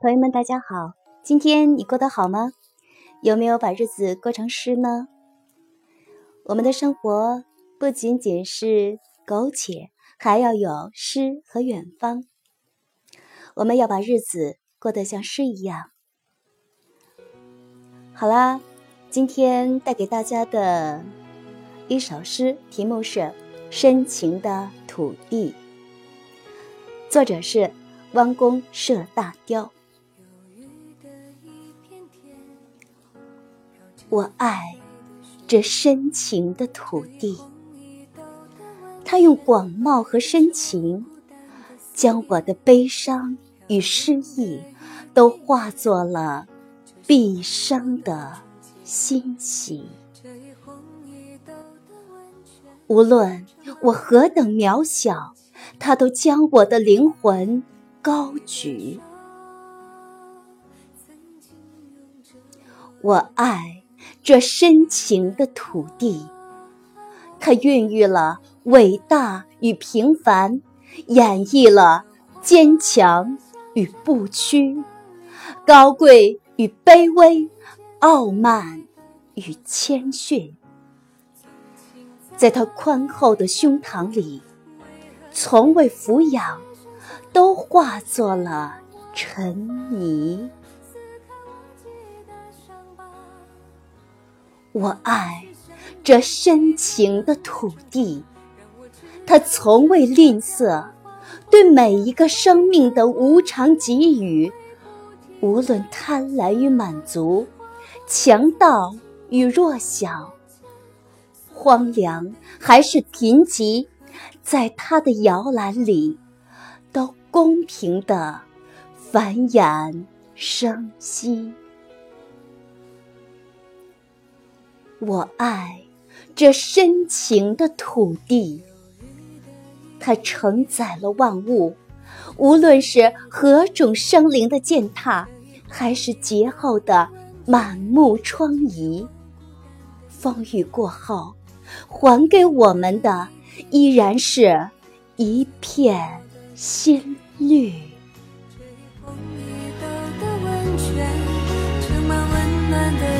朋友们，大家好！今天你过得好吗？有没有把日子过成诗呢？我们的生活不仅仅是苟且，还要有诗和远方。我们要把日子过得像诗一样。好啦，今天带给大家的一首诗，题目是《深情的土地》，作者是弯弓射大雕。我爱这深情的土地，它用广袤和深情，将我的悲伤与失意都化作了毕生的欣喜。无论我何等渺小，它都将我的灵魂高举。我爱。这深情的土地，它孕育了伟大与平凡，演绎了坚强与不屈，高贵与卑微，傲慢与谦逊。在它宽厚的胸膛里，从未俯仰，都化作了尘泥。我爱这深情的土地，它从未吝啬对每一个生命的无偿给予，无论贪婪与满足，强盗与弱小，荒凉还是贫瘠，在它的摇篮里，都公平的繁衍生息。我爱这深情的土地，它承载了万物，无论是何种生灵的践踏，还是劫后的满目疮痍，风雨过后，还给我们的依然是一片新绿。吹的温泉，盛满温暖的。